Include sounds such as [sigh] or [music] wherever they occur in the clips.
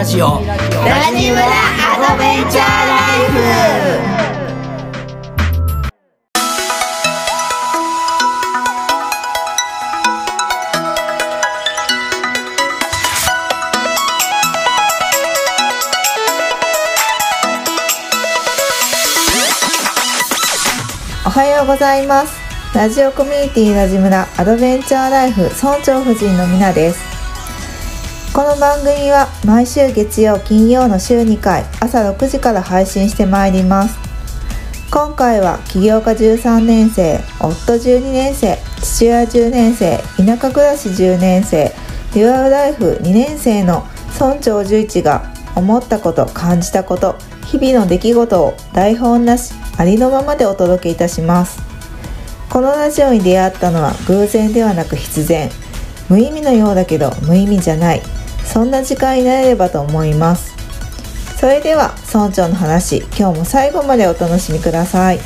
ラジオ。ラジムラアドベンチャーライフおはようございますラジオコミュニティラジムラアドベンチャーライフ村長夫人のみなですこの番組は毎週月曜金曜の週2回朝6時から配信してまいります。今回は起業家13年生夫12年生父親10年生田舎暮らし10年生デュアルライフ2年生の村長11が思ったこと感じたこと日々の出来事を台本なしありのままでお届けいたします。このラジオに出会ったのは偶然ではなく必然。無意味のようだけど無意味じゃない。そんな時間になれればと思います。それでは村長の話今日も最後までお楽しみください。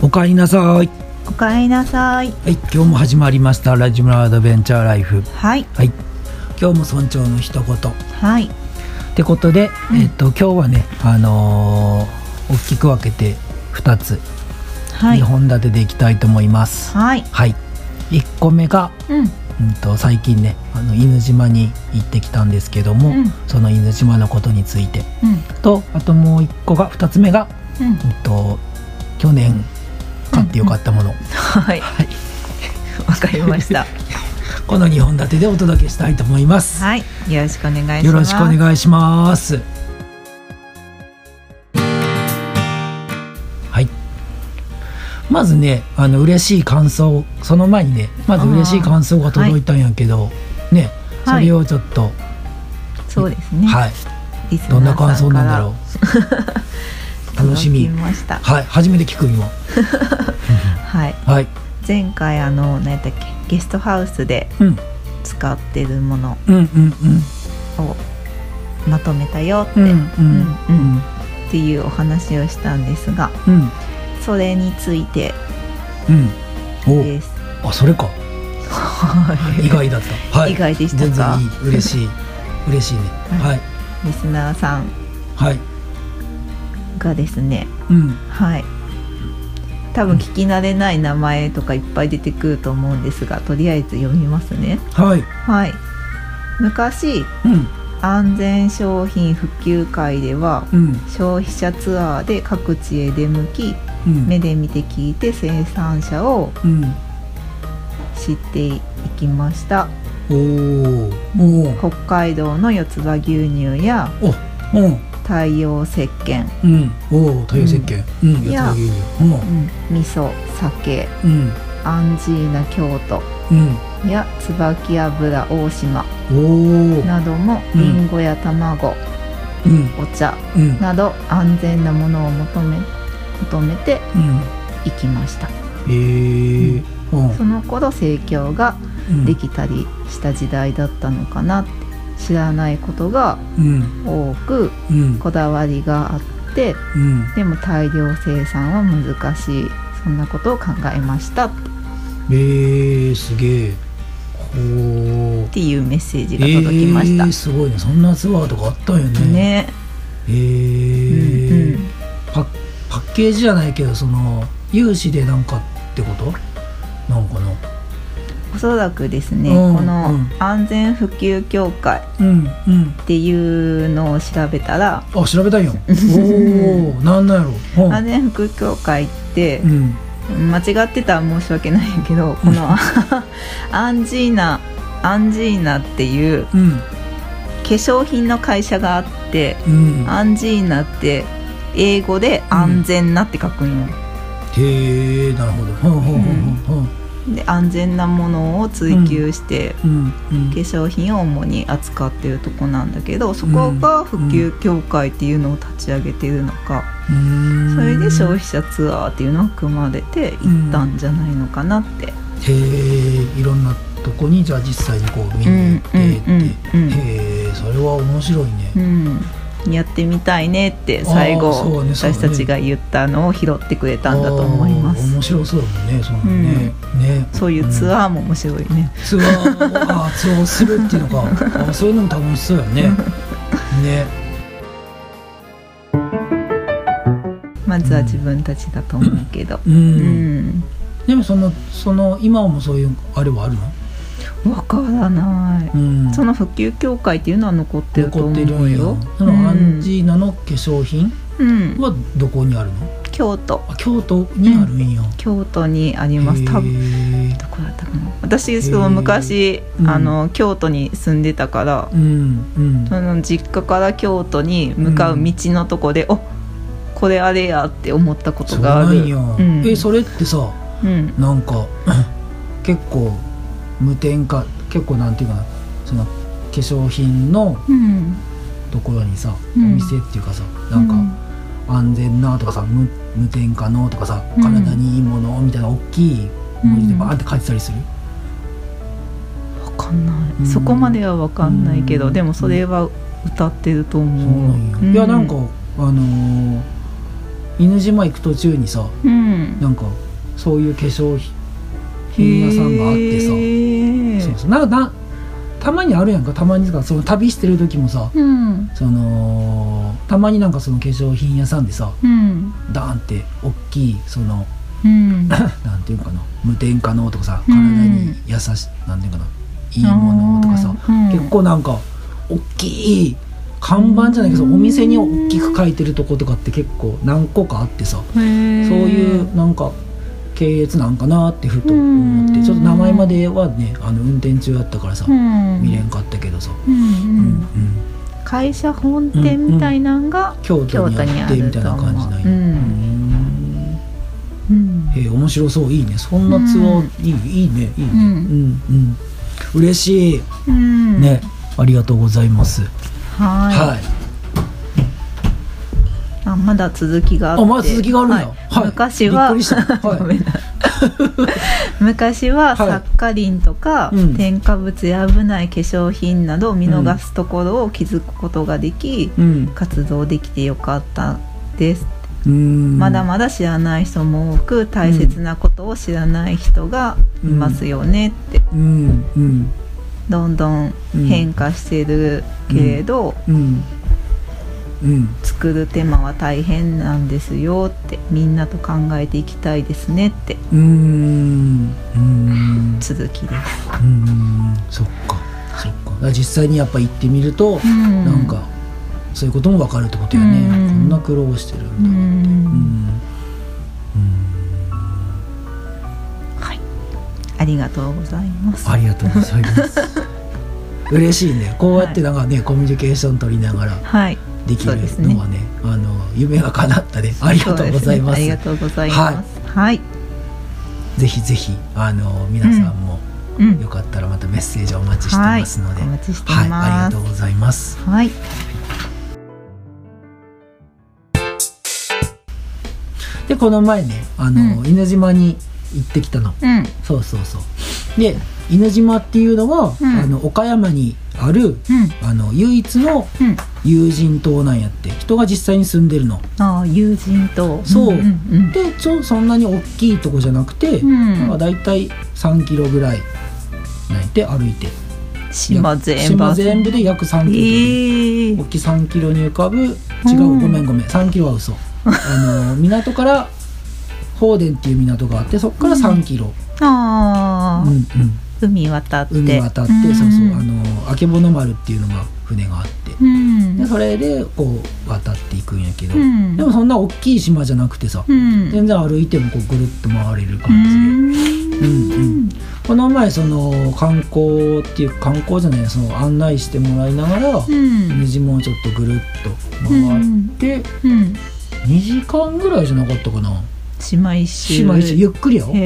おかえりなさいはい。おかえりなさい。今日も始まりましたラジムラアドベンチャーライフ。はい。はい。今日も村長の一言。っはい。てことで、えっと今日はねあのー大きく分けて2つはい。2本立てでいきたいと思います。はい。はい、1個目が、うん。うん、と最近ねあの犬島に行ってきたんですけども、うん。その犬島のことについて。うん。とあともう1個が2つ目が、うん。うん、と去年買ってよかったもの、はい。はい、わかりました。[laughs] この2本立てでお届けしたいと思います、はい。よろしくお願いします。よろしくお願いします。はい。まずねあの嬉しい感想その前にねまず嬉しい感想が届いたんやけど、ねそはい。れをちょっとそうですね。はい、どんな感想なんださろう？[laughs] 楽しみ。ました。はい初めて聞く今。[laughs] はい。はい。前回あの何やったっけ？ゲストハウスでうん。使ってるものをまとめたよって、うんうんっていうお話をしたんですがうん。それについてうん。お。です。あそれか。意外だった、はい、意外でしたか？全然いい。嬉しい。嬉しいね。[laughs] はい。はい。リスナーさん。はいがですねうん。はい。多分聞き慣れない名前とかいっぱい出てくると思うんですがとりあえず読みますね。はい。はい。昔うん。安全商品普及会ではうん。消費者ツアーで各地へ出向きうん。目で見て聞いて生産者をうん。知っていきました。北海道の四つ葉牛乳やおうん太陽石鹸、うん。おお太陽石鹸。うん。いや。や牛乳うん、味噌酒。うん。うんアンジーナ京都。うん。や椿油大島。おおなどもうん。りんごや卵、うん。お茶。うん。など安全なものを求め求めてうん。いきました。えー。うん。その頃盛況がうん。できたりした時代だったのかなって知らないことがうん。多くうん。こだわりがあってうん。でも大量生産は難しい。そんなことを考えました。っえー、すげえ。ほうていうメッセージが届きました、えー、すごいね。そんなツアーとかあったんよね。ね。えー。うんうん。パパッケージじゃないけどその有志でなんかってこと？なんかなおそらくですね、うんこのうん。安全普及協会うんうん。っていうのを調べたら、あ調べたんよ [laughs] おおなんなんやろ。うん。安全普及協会ってう、ん。間違ってたら申し訳ないけどこの [laughs] アンジーナアンジーナっていううん。化粧品の会社があってうん。アンジーナって英語で安全なって書くんよ、へえなるほど。ほんほんほんほんほんで安全なものを追求して、化粧品を主に扱ってるとこなんだけどそこが普及協会っていうのを立ち上げてるのか、それで消費者ツアーっていうのが組まれていったんじゃないのかなって、へえいろんなとこにじゃあ実際にこう見に行ってって、へえそれは面白いね、うんやってみたいねって最後、ねね。私たちが言ったのを拾ってくれたんだと思います。面白そうだもんねそのね、ね。そういうツアーも面白いね、ツアーをあー [laughs] ツアーをするっていうのか。あーそういうのも楽しそうやね。[laughs] ね。まずは自分たちだと思うけど。うん、うん。でもそのその今もそういうあれはあるの、わからない、うん、その普及協会っていうのは残ってると残ってる思うん。よやそのアンジーナの化粧品うん、はどこにあるの？京都。あ京都にあるんや、京都にあります。多分へどこだったかな。私その昔、うん。あの京都に住んでたからー、うんうん。その実家から京都に向かう道のとこで、おこれあれやって思ったこそうとがある。なんや、うん。えそれってさうん。なんか [clears throat] 結構無添加結構なんていうかなその化粧品のうん。ところにさ、うん。お店っていうかさなんか安全なとかさ無無添加のとかさうん。体にいいものみたいな大きい文字でバーンって書いてたりする、わかんない、うん。そこまではわかんないけど、うん。でもそれは歌ってると思う。いやなんかあのー犬島行く途中にさうん。なんかそういう化粧品屋さんがあってさ。そうそう。なんかなたまにあるやんか。たまにかその旅してる時もさうん。そのたまになんかその化粧品屋さんでさうん。ダーンって大きいそのうん。[coughs] なんていうかな。無添加のとかさうん。体に優しいなんていうかな。いいものとかさ、うん。結構なんか大きい看板じゃないけど、うん。お店に大きく書いてるとことかって結構何個かあってさ、そういうなんか系列なんかなってふと思って、うん。ちょっと名前まではねあの運転中やったからさ、うん。見れんかったけどさ、うんうん。うんうん。会社本店みたいなんが京都にあってみたいな感じなんや、うんう。ん。うん。へえ面白そう。いいね。そんなツアー、いいいいね。いいね、うん。うんうん。嬉しい、うん。ね。ありがとうございます。はい。はいあまだ続きがあって。あまだ続きがあるんや、はい。はい。昔は [laughs] はい。[laughs] 昔はサッカリンとか、うん。添加物や危ない化粧品などを見逃すところを気づくことができ、うん。活動できてよかったです、うん。まだまだ知らない人も多く大切なことを知らない人がいますよねって、うん。うん。どんどん変化してるけれど、作る手間は大変なんですよってみんなと考えていきたいですねってうん。うん。続きです、うん。そっか。そっか。実際にやっぱ行ってみると、うん。なんかそういうことも分かるってことやね、うん。こんな苦労してるんだ、うん。うん。はい。ありがとうございます。ありがとうございます。[laughs] 嬉しいね。こうやってなんかねコミュニケーション取りながら。はいできるのはねあの夢が叶ったね。ありがとうございます。ねありがとうございます。はい、ぜひぜひあの皆さんも、うん。よかったらまたメッセージお待ちしてますので、はい。お待ちしてはい、ます。ありがとうございます。はい。でこの前ねあの、うん。犬島に行ってきたの。うん。そうそうそう。で犬島っていうのは、うん。あの岡山にあるうん。あの唯一のうん。友人島なんやって。人が実際に住んでるの。ああ友人とそう。んうんでちょそんなに大きいとこじゃなくて、うん。まあ、だいたい3キロぐらい。なんやって歩いて。島全部。島全部で約3キロ。ええ。大きい3キロに浮かぶ。違う、うん。ごめんごめん。3キロは嘘。[laughs] あの港から放電っていう港があってそこから3キロ、ああ、うんうん海渡って。海渡って、んそうそうあのあけぼの丸っていうのが船があって、うん。でそれでこう渡っていくんやけど、うん。でもそんな大きい島じゃなくてさ、うん。全然歩いてもこうぐるっと回れるう感じで、ん。うんうん。この前その観光っていう観光じゃないその案内してもらいながら、うん。水島をちょっとぐるっと回って、うん。2時間ぐらいじゃなかったかな島一周島一周ゆっくりよここは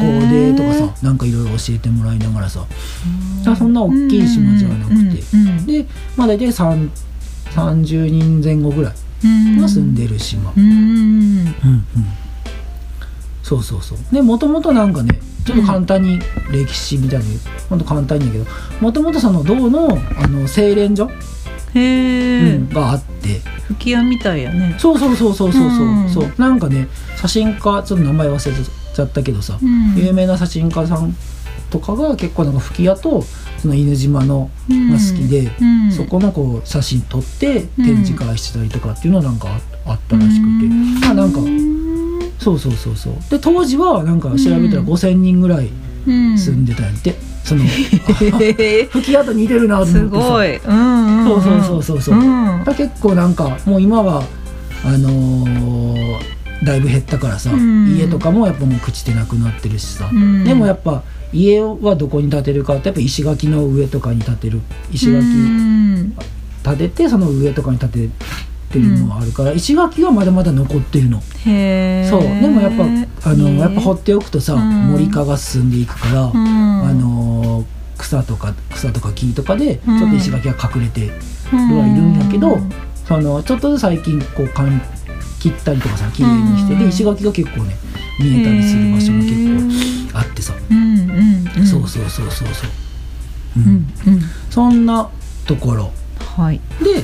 こうでとかさなんかいろいろ教えてもらいながらさ。あそんな大きい島じゃなくて。うんうんでまあ大体3 30人前後ぐらいうん。が住んでる島。うんうんうん。そうそうそう。でもともとなんかねちょっと簡単に歴史みたいに、ほんと簡単にやけどもともとその銅のあの精錬所、うん。があって。吹き矢みたいやね。そうそうそうそうそうそう,、うん。そう。なんかね写真家ちょっと名前忘れちゃったけどさ、うん。有名な写真家さんとかが結構なんか吹き矢とその犬島のうん。が好きで、うん。そこのこう写真撮ってうん。展示会してたりとかっていうのなんかああったらしくて、まあなんかそうそうそうそう。で当時はなんか調べたらうん。5,000人ぐらいうん。住んでたんやって、その [laughs] 吹き矢と似てるなと思ってさ。すごい。うんうんんそうそうそう。そううん。結構なんかもう今はあのーだいぶ減ったからさ、うん。家とかもやっぱもう朽ちてなくなってるしさ、うん。でもやっぱ家はどこに建てるかってやっぱ石垣の上とかに建てる。石垣うん。建ててその上とかに建ててるのがあるから、石垣はまだまだ残ってるの、そう。でもやっぱあの、ねやっぱ放っておくとさ、うん。森化が進んでいくから、うん。あのー草とか草とか木とかでちうん。ょっと石垣が隠れてるはいるんやけど、うん。そのちょっとずつ最近こうかん切ったりとかさ綺麗にして、うん。で石垣が結構ね見えたりする場所も結構あってさ、うんうんうん。そうそうそうそうそう、ううんんうん。そんなところ。はい。で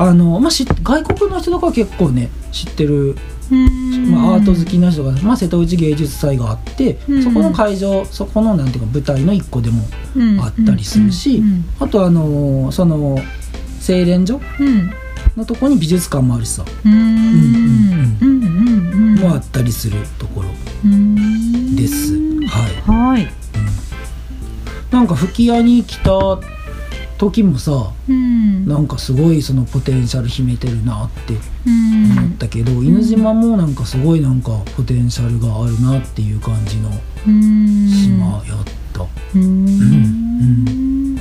あの、まあ、し外国の人とかは結構ね知ってる、うん。まあ、アート好きな人が、まあ、瀬戸内芸術祭があって、うん。そこの会場そこのなんていうか舞台の一個でもうん。あったりするし、うんあとあのその精錬所うん。のとこに美術館もあるしさ、うん。うんうんうんうん。うんもあったりするところうん。です。はい。はい。なんか吹き矢に来た時もさうん。なんかすごいそのポテンシャル秘めてるなってうん。思ったけど、犬島もなんかすごいなんかポテンシャルがあるなっていう感じのうん。島やった、うん。うん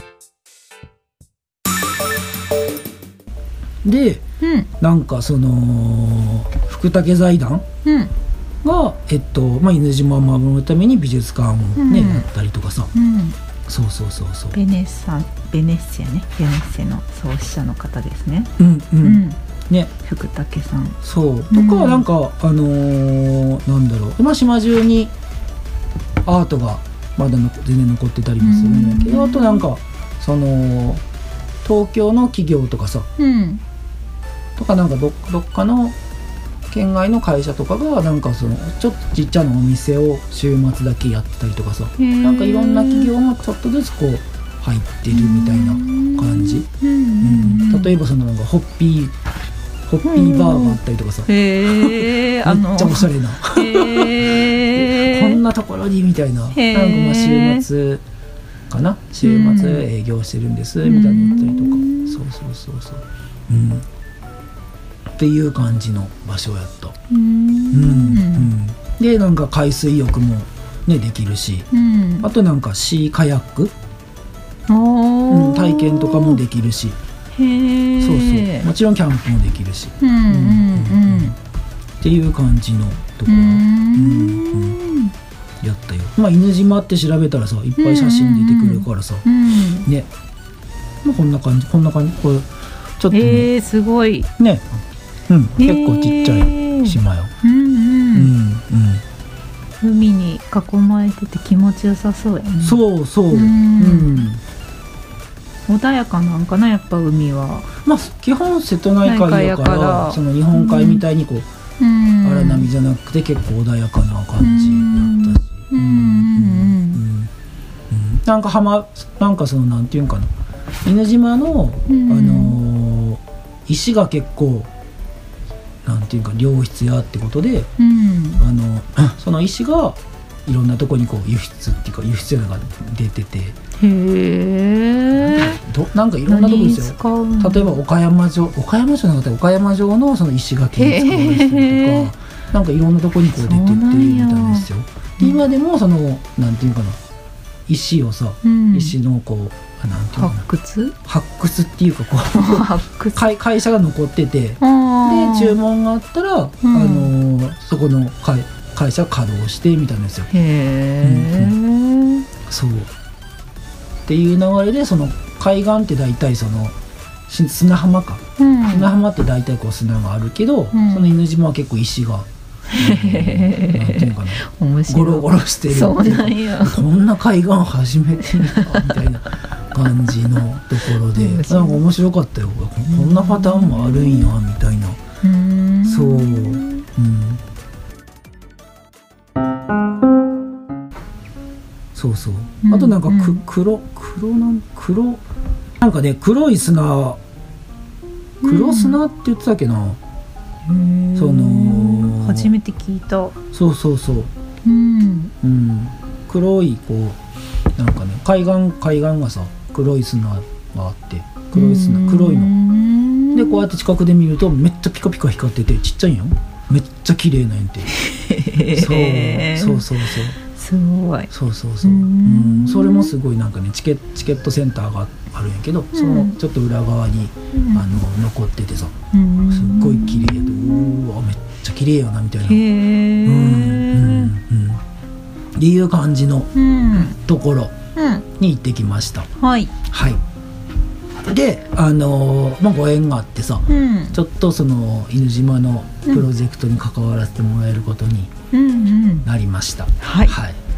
でうん。なんかその福武財団うん。が、えっとまあ、犬島を守るために美術館をね、うん。やったりとかさ。うんそうそうそうそう。ベネッサベネッセね。ベネッセの創始者の方ですね。うんうん、うん。ね。福武さん。そう。とうん。かなんか、あのーなんだろう、まあ、島中にアートがまだの全然残ってたりもするんだけど、うん。あとなんかその東京の企業とかさ。うん。とかなんかどどっかの県外の会社とかがなんかそのちょっとちっちゃなお店を週末だけやったりとかさなんかいろんな企業もちょっとずつこう入ってるみたいな感じ、うん。例えばそのなんかホッピーホッピーバーがあったりとかさ、へえあの。めっちゃおしゃれな。へえこんなところにみたいな。なんかまあ週末かな。週末営業してるんですみたいなの言ったりとか。うん。そうそうそうそう。うんっていう感じの場所やった。うん。うん、うん、でなんか海水浴もねできるし。うん。あとなんかシーカヤック、うん、体験とかもできるし。へえそうそう。もちろんキャンプもできるし。うんうんっていう感じのところ、うん。ううん。んやったよ。まあ犬島って調べたらさいっぱい写真出てくるからさ、うん。ね、まあ、こんな感じこんな感じこれちょっとね,、えー、すごい。ねうん、結構ちっちゃいい島よ、うんうん。うんうん海に囲まれてて気持ちよさそうやね。そうそう、ううん。ん穏やかなんかなやっぱ海は。まあ基本瀬戸内海やからその日本海みたいにこう、うん。荒波じゃなくて結構穏やかな感じやったし、うんうん。うん。うん。なんか浜なんかそのなんていうんかな。犬島の、うん。あのー石が結構なんていうか良質やってことでうん。あの [clears throat] その石がいろんなとこにこう輸出っていうか輸出が出てて。へえ。[laughs] んかいろんなとこですよ。例えば岡山城岡山城なかったら岡山城のその石垣に使われてとかなんかいろんなとこにこう出てってるみたいですよ。で今でもそのなんていうかな石をさ、うん。石のこうあなんていうのかな。発掘？発掘っていうかこう。会会社が残ってて。で注文があったら、あのーそこの会会社稼働してみたいなんですよ。へえそう。っていう流れでその海岸って大体そのし砂浜か。うん。砂浜って大体こう砂があるけど、うん。その犬島は結構石が [laughs] ゴロゴロしてるっていそうなんやこんな海岸初めてみたいな感じのところで。なんか面白かったよ。こんなパターンもあるんやみたいな。そう。うん。そうそう。うんあとなんかく、うん黒黒なん黒なんかね黒い砂。黒砂って言ってたっけな、その。初めて聞いた。そうそうそう。うん。うん。黒いこうなんかね海岸海岸がさ黒い砂があって黒い砂黒いの。のでこうやって近くで見るとめっちゃピカピカ光っててちっちゃいんよ。めっちゃ綺麗なんやんてそうそうそうそう。すごい。そうそうそう。ううん。んそれもすごいなんかねチケチケットセンターがあるんやけどそのちょっと裏側にあの残っててさ。すっごい綺麗でうわめっちゃ綺麗やなみたいな。へうんうんえうん。っていう感じのうん。ところ。うんに行ってきました。はい。はい。であのーまあご縁があってさうん。ちょっとその犬島のプロジェクトに関わらせてもらえることにうんうん。なりました、はい。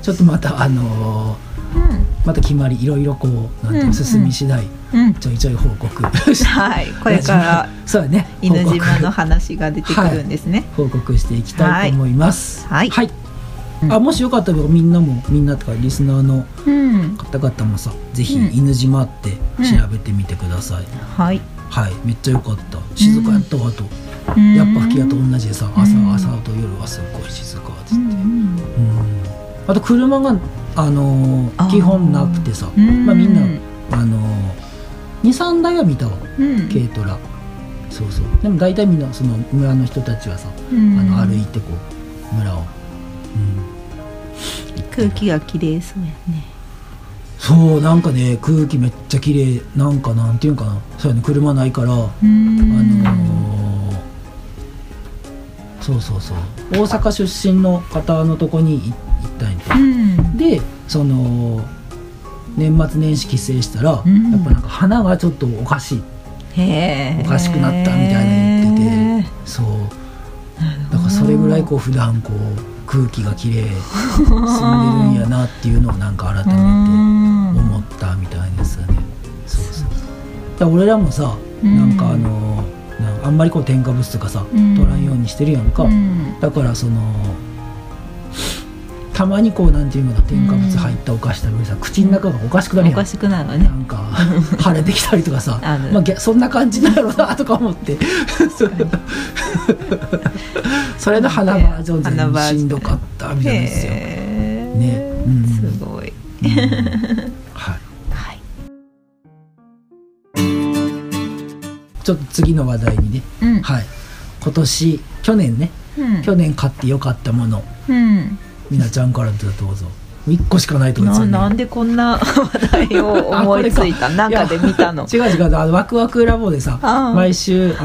ちょっとまたあのーまた決まりいろいろこうなんてい進み次第うん。うんちょいちょい報告。はい。[laughs] これから [laughs] そうだね犬島の話が出てくるんですね。報告していきたいと思います。はい。はい。うん [laughs] あもしよかったらみんなもみんなとかリスナーのうん。方々もさぜひうん。犬島って調べてみてください、はい。はいめっちゃ良かった。静かやったわと、うん。やっぱ吹き矢と同じでさ朝うん。朝と夜はすっごい静かっつって、うん。うん。あと車が、あの基本なくてさうん。まあ、みんな、あのー、23台は見たわ。うん。軽トラ。そうそう。でも大体みんなその村の人たちはさ、うん。あの歩いてこう村を、うん、空気が綺麗そうやね。そうなんかね空気めっちゃ綺麗なんかなんていうんかな。そうやね車ないから、うん。あのーそうそうそう。大阪出身の方のとこにい行ったんやて。うん。でその年末年始帰省したら、うん。やっぱなんか鼻がちょっとおかしい。へえおかしくなったみたいなの言ってて。そう。だからそれぐらいこう普段こう空気がきれい澄んでるんやなっていうのをなんか改めて思ったみたいですね。そうそうだ俺らもさうん。なんかあのあんまりこう添加物とかさうん。取らんようにしてるやんか、うん。だからそのたまにこうなんていうの添加物入ったお菓子食べるさ口の中がおかしくなるやん。おかしくなるわね。なんか腫れてきたりとかさまあ、そんな感じなんやろうなとか思って。[laughs] それの花バージョン全然しんどかったみたいですよ。ね。うん。すごい。うん。はい、はい。ちょっと次の話題にね、うん。はい、今年去年ね。うん。去年買ってよかったもの。うんみなちゃんからどうぞ1個しかないとかですよね。ななんでこんな [laughs] 話題を思いついた？なんか。で見たの。違う違う。あのワクワクラボでさ毎週あ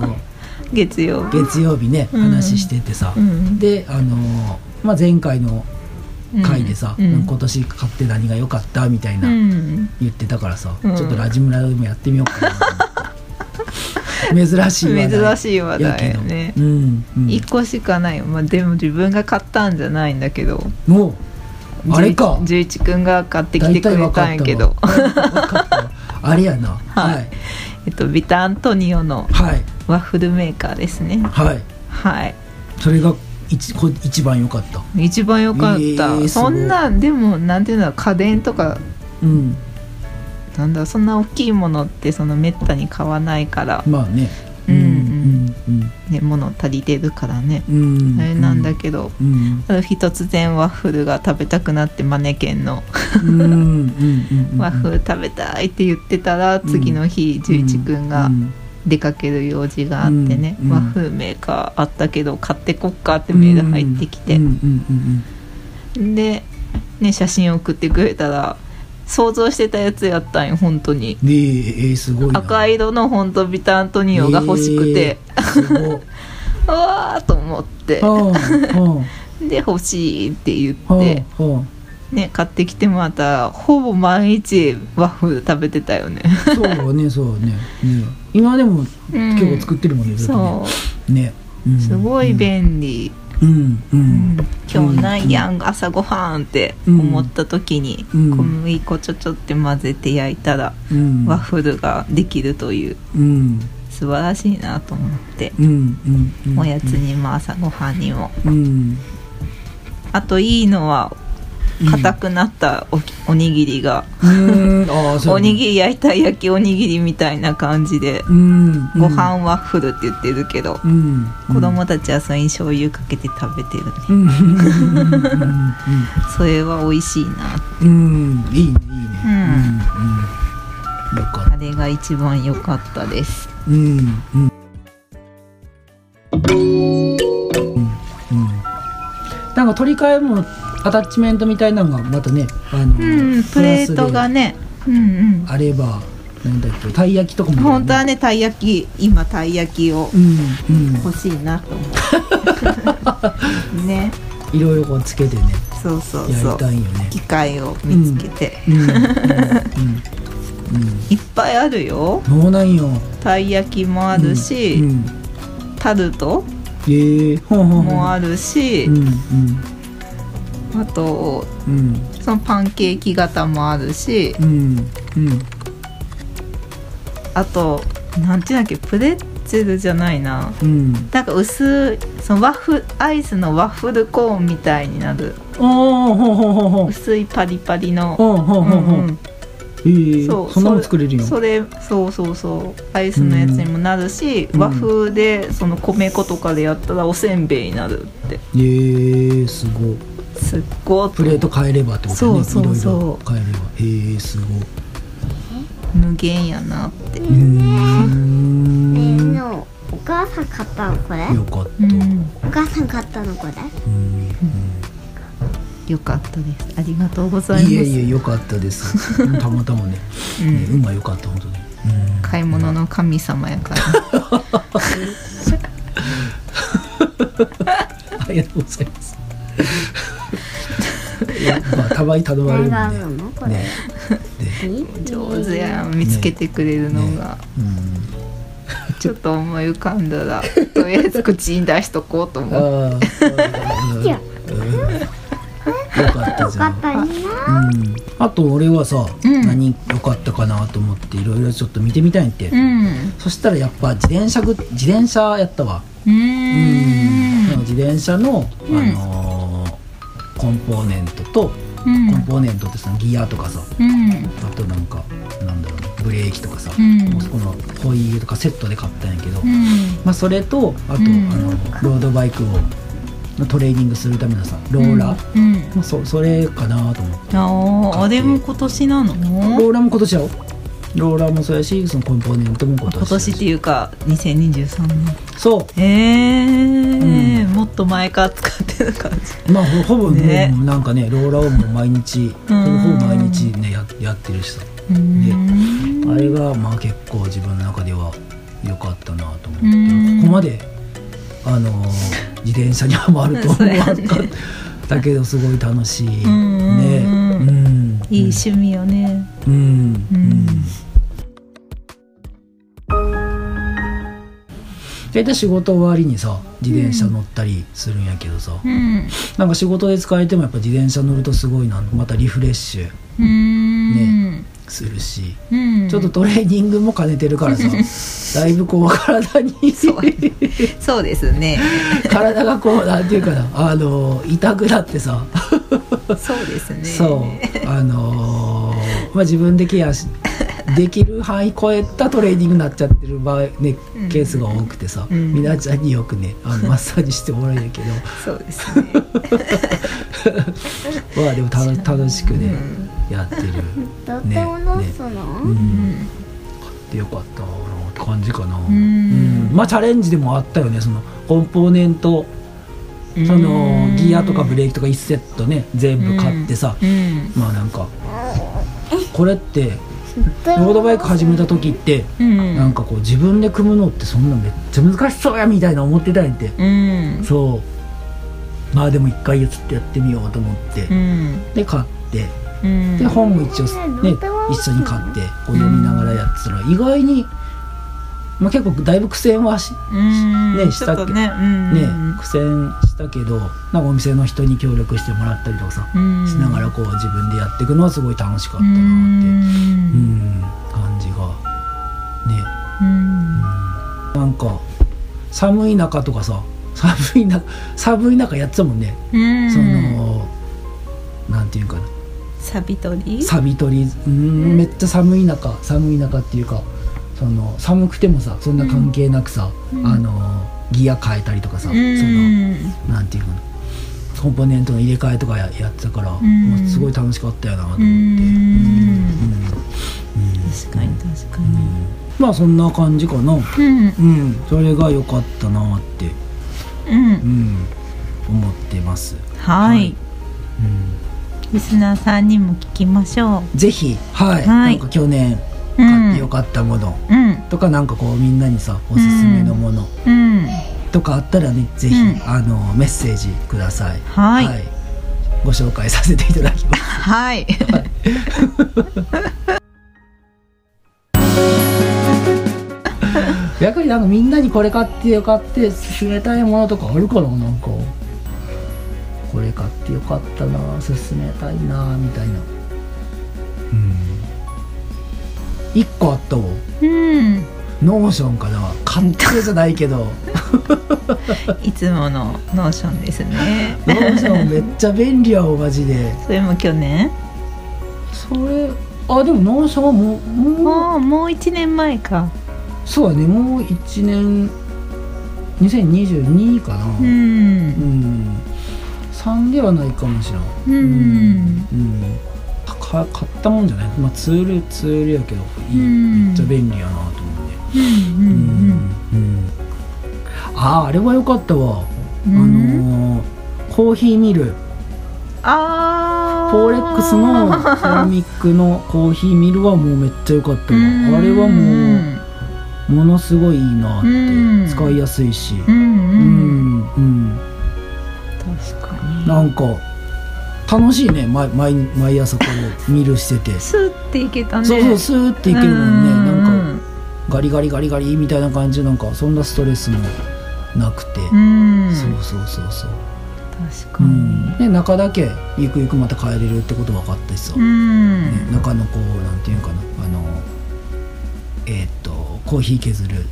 の [laughs] 月曜日。月曜日ねうん。話しててさ、うん。であの、まあ、前回の回でさ、うん。今年買って何が良かった？みたいなうん。言ってたからさ、うん。ちょっとラジムラでもやってみようかな珍しい話。題珍しい話題よねうん、うん、一個しかない。よ、まあ、でも自分が買ったんじゃないんだけど。もう。あれか。十一くんが買ってきてくれたんやけど。あれやな。はい。はい。えっとビタアントニオのはい。ワッフルメーカーですね。はい。はい。それが一こ一番良かった。一番良かった、えーそんなでもなんていうの家電とかうんなんだそんな大きいものってそのめったに買わないから、まあね。うんうん。ね、物足りてるからね、あれなんだけど、うんある日突然ワッフルが食べたくなってマネケンの。ワッフル食べたいって言ってたら、次の日十一くんがうん出かける用事があってね、うんワッフルメーカーあったけど買ってこっかってメール入ってきて。うん、うんうん。で、ね、写真送ってくれたら想像してたやつやったんよ本当に。うんねええーすごいな。赤色の本当ビタアントニオが欲しくて、えー [laughs] うわーと思って。[laughs] で欲しいって言って、ね、買ってきてもらったらほぼ毎日ワッフル食べてたよね。あそうね [laughs] そうね。ね。今でもうん結構作ってるもんねずっとそね。ね。うん。うすごい便利、うんうん今日ないやん。朝ごはんって思った時にうん小麦粉ちょちょって混ぜて焼いたらうん。ワッフルができるといううん。素晴らしいなと思って。おやつにも朝ごはんにも。うん。あといいのは硬くなったおおにぎりが。[laughs] おにぎり焼いた焼きおにぎりみたいな感じで。うん。ご飯ワッフルって言ってるけど。うん。子供たちはそれに醤油かけて食べてるね。それは美味しいな。うん。うんいいねいいね。うん。あれが一番良かったです。たうんうんうん。うん。なんか取り替えもアタッチメントみたいなのがまたねあのうんプレートがね。うんうん。あればなんだっけたい焼きとかも、本当はねたい焼き今たい焼きをうんうん。欲しいなと思う。[laughs] ね。いろいろこうつけてねそうそうやそう。りたいよね。機械を見つけて、うん。うん。うん。[laughs] いっぱいあるよ。うんそうなんよ。たい焼きもあるし、うん。うん。タルトええほんほんほん。もあるしう、んあとうん。うんそのパンケーキ型もあるしうん。うん。あとなんていうんだっけプレッツェルじゃないな。うん。なんか薄いそのワッフアイスのワッフルコーンみたいになる。おーほんほんほんほん薄いパリパリの。ほんほんほんほんええそうそんなもん作れるよそれそうそうそう。アイスのやつにもなるし、うん。和風でその米粉とかでやったらおせんべいになるって。ええすごいすっごいプレート変えればってことね。そうそうそう。いろいろ変えれば。へえすごい。無限やなって。うーんねえのお母さん買ったのこれ？よかった。うん。お母さん買ったのこれ？うん。よかったです。ありがとうございます。いえいえよかったです。う [laughs] んたまたまね。うん。ね運が良かった本当に。うん。買い物の神様やから、[laughs] ありがとうございます。まあたまに頼まれるんでね。上手やん。見つけてくれるのが、うん。ちょっと思い浮かんだらとりあえず口に出しとこうと思う。ああ。うんいや。うん。よかったじゃん。よかったいいな。うん。あと俺はさ、うん。何良かったかなと思っていろいろちょっと見てみたいんって。うん。そしたらやっぱ自転車ぐ自転車やったわ。うん。ん。自転車の、うん。あのーコンポーネントと、うん。コンポーネントってさギアとかさうん。あとなんかなんだろうねブレーキとかさ、うん。もうそこのホイールとかセットで買ったんやけど、うん。まあ、それとあと、うん。あのロードバイクをのトレーニングするためのさローラー、うん。まあ、そそれかなと思って。あーあれも今年なの？ローラーも今年やろ？ローラーもそうやしそのコンポーネントも今年。今年っていうか2023年。そえー。うん。もっと前から使ってる感じ。うまあほほぼねなんかねローラーをもう毎日ほぼ毎日ねややってるしさうーんあれがまあ結構自分の中では良かったなと思って。うん。ここまであのー [laughs] 自転車にはまると思わなかった。けどすごい楽しい。ね。うん。いい趣味よね。うん。うん大体仕事終わりにさ自転車乗ったりするんやけどさ、うん。なんか仕事で使えてもやっぱ自転車乗るとすごいなまたリフレッシュうーん。するし、うん。ちょっとトレーニングも兼ねてるからさ [laughs] だいぶこう体に。そう。そうですね。[laughs] 体がこうなんていうかなあの痛くなってさ。そうですね。そう。あのーまあ自分でケアしできる範囲超えたトレーニングになっちゃってる場合ねうん。ケースが多くてさ、うん。みなちゃんによくねあのマッサージしてもらえるけど。そうですね。[laughs] まあでも楽楽しくね、やってる。とってものすの、うん、うん。でよかったなって感じかな、ん。まあチャレンジでもあったよねそのコンポーネント。そのギアとかブレーキとか1セットね全部買ってさ、うん。まあなんかこれってロ [laughs] ロードバイク始めた時って、うんなんかこう自分で組むのってそんなめっちゃ難しそうやみたいな思ってたんやって、うん。そう。まあでも一回やってやってみようと思って、うん。で買って。うん。で本も一応ね一緒に買ってこう読みながらやってたら意外にまあ、結構だいぶ苦戦はしうん。ねちょっとね。うん。ね苦戦したけどなんかお店の人に協力してもらったりとかさ、うん。しながらこう自分でやっていくのはすごい楽しかったうなってうん。ん感じがね。うん。なんか寒い中とかさ寒い中寒い中やってたもんね、うん。そのなんていうかな。サビ取り？サビ取り。うん。めっちゃ寒い中寒い中っていうかその寒くてもさそんな関係なくさ、うん。あのギア変えたりとかさ、うそのんなんていうかなコンポーネントの入れ替えとかややってたから、ん。まあすごい楽しかったよなと思って、うん。うん。うん。確かに確かに。まあそんな感じかな。うん。うん。それが良かったなって、うん。うん、思ってます、はい。うん。リスナーさんにも聞きましょぜひ。はい、はい。なんか去年う買ってよかったもの、うん。とかなんかこうみんなにさおすすめのもの。うん。とかあったらねぜひ、うん。あのメッセージください。はい。ご紹介させていただきます。[laughs] はい。逆になんかみんなにこれ買ってよかって勧めたいものとかあるかななんか。これ買ってよかったな勧めたいなみたいな。うん一個あったわうん。 Notion かな簡単じゃないけど。[laughs] いつもの Notion ですね。ノーションめっちゃ便利やわマジで。それも去年？それあでも Notion はもうもうもうもう1年前か。そうだねもう1年2022かな。ううん。ん3ではないかもしれん。うん。うん。か買ったもんじゃない？まあツールツールやけどいいうん。めっちゃ便利やなと思ってうんうんうんあああれはよかったわ、うん。あのーコーヒーミル。あフォーレックスのセラミックのコーヒーミルはもうめっちゃ良かったわ。あれはもうものすごいいいなって、うん。使いやすいし。うんうん、うんうん。確かに。なんか楽しいね毎毎毎朝こうミルしてて、スーっていけたね。そうそうスーっていけるもんね、うなんかガリガリガリガリみたいな感じでなんかそんなストレスもなくて、うん。そうそうそうそう、確かに。うん、で中だけゆくゆくまた帰れるってこと分かったしさ、うん、ね、中のこうなんていうかな。あのえーっとコーヒー削る。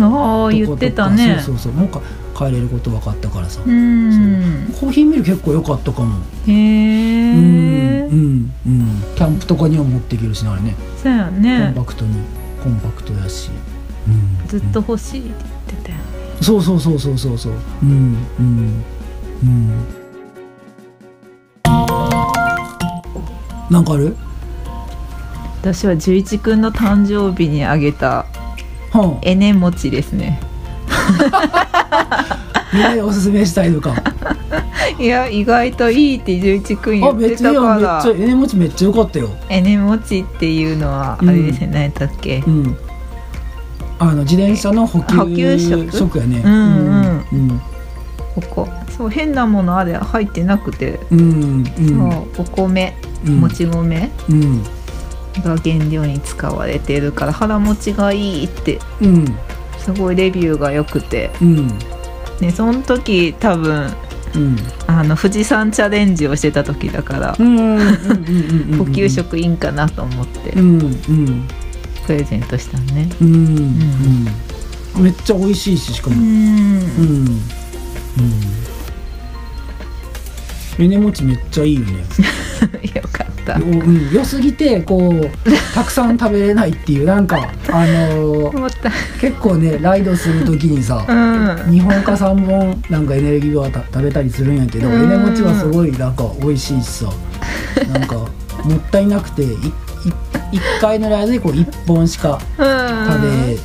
ああ言ってたね。そうそうそう。なんか帰れること分かったからさ、うん。コーヒーミル結構良かったかも、へえうんうんうん。キャンプとかには持っていけるしなあれね。そうやコねンパクトにコンパクトやし、うんずっと欲しいって言ってたよね。そうそうそうそうそうそう。うんうんうん。なんかある？私は十一くんの誕生日にあげたはエネ餅ですね。あ、みんなにおすすめしたいのか。いや意外といいって十一くんあ言ってめっちゃいいよめったからちゃエネ持ちめっちゃ良かったよ。エネ餅っていうのはあれですね、何やったっけ？うん。あの自転車の補給食食やね。うんうんうん。ここそう変なものあれ入ってなくて、うんうん。そうお米。うん。もち米。うん。が原料に使われてるから腹持ちがいいって。うんすごいレビューが良くて。うんねその時多分うん。あの富士山チャレンジをしてた時だから、うんうんうんうん補給食いいんかなと思ってうんうん。プレゼントしたのね。うんうんめっちゃ美味しいししかうもうん。ん。うん。エネ持ちめっちゃいいよね。[laughs] よかった。ようん良すぎてこうたくさん食べれないっていうなんかあの結構ねライドする時にさうん。2本か3本なんかエネルギーはた食べたりするんやけどうん。エネ餅はすごいなんか美味しいしさ。なんかもったいなくていい1回の間でこう1本しかうん。食べ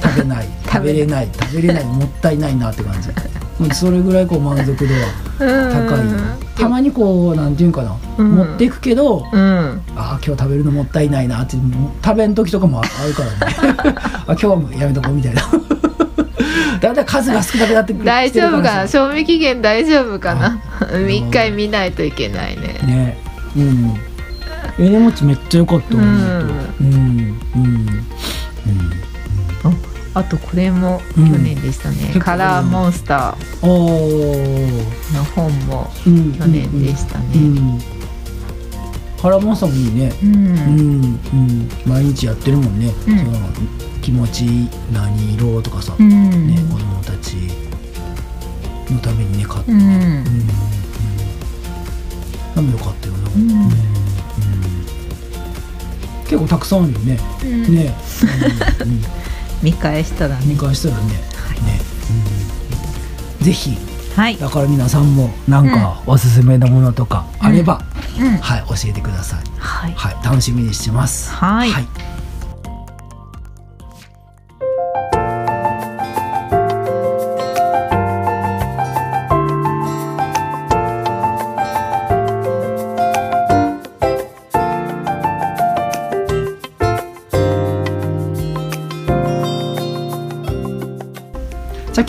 食べない。食べれない。食べれない。もったいないなって感じ。うんそれぐらいこう満足度は高い。たまにこうなんていうんかな、うん。持っていくけどうん。ああ今日食べるのもったいないなって食べん時とかもああるからね。[laughs] あ今日はもうやめとこうみたいな。[laughs] だんだん数が少なくなってくる大丈夫かな？賞味期限大丈夫かな？うん [laughs] 一回見ないといけないね。ねうん。エネ持ちめっちゃ良かったうん。うん。うんあとこれも去年でしたね、結構カラーモンスタおー。ーの本もうん去年でしたね。うん。うんカラーモンスターもいいね。うん、うんうん。毎日やってるもんね、うん。その気持ち何色とかさ、うん。ね子供たちのためにね買って、ううんうん。よかったよな、うん。うんうん。結構たくさんあるよね、うん。ね、[laughs] うんうん見返したら見ね返したらね、ね、うん。ぜひはい、だから皆さんもなんかおすすめのものとかあれば、うん、はい教えてください。はい。はい楽しみにしてます。はい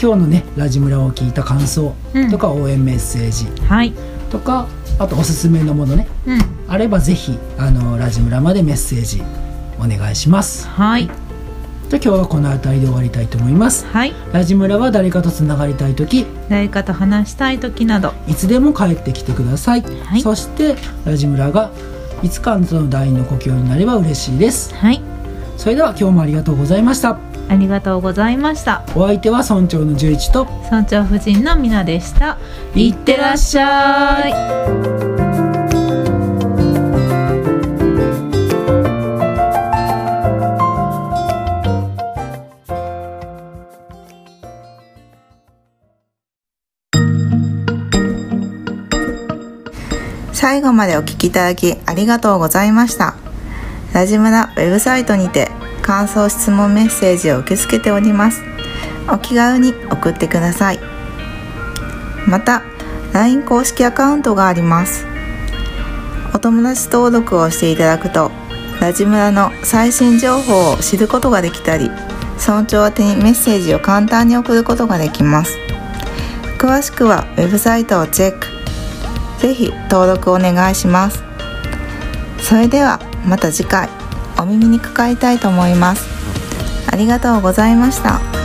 今日のねラジムラを聞いた感想うんとか応援メッセージはいとか、あとおすすめのものねうんあればぜひあのラジムラまでメッセージお願いします。はいじゃあ今日はこの辺りで終わりたいと思います。はいラジムラは誰かとつながりたい時誰かと話したい時などいつでも帰ってきてください。はいそしてラジムラがいつかあなたの第二の故郷になれば嬉しいです。はいそれでは今日もありがとうございました。ありがとうございました。お相手は村長の十一と。村長夫人のみなでした。いってらっしゃい。最後までお聞きいただきありがとうございました。ラジムラウェブサイトにて感想質問メッセージを受け付けております。お気軽に送ってください。また LINE 公式アカウントがあります。お友達登録をしていただくとラジムラの最新情報を知ることができたり村長宛にメッセージを簡単に送ることができます。詳しくはウェブサイトをチェック。ぜひ登録お願いします。それではまた次回。お耳にかかりたいと思いますありがとうございました。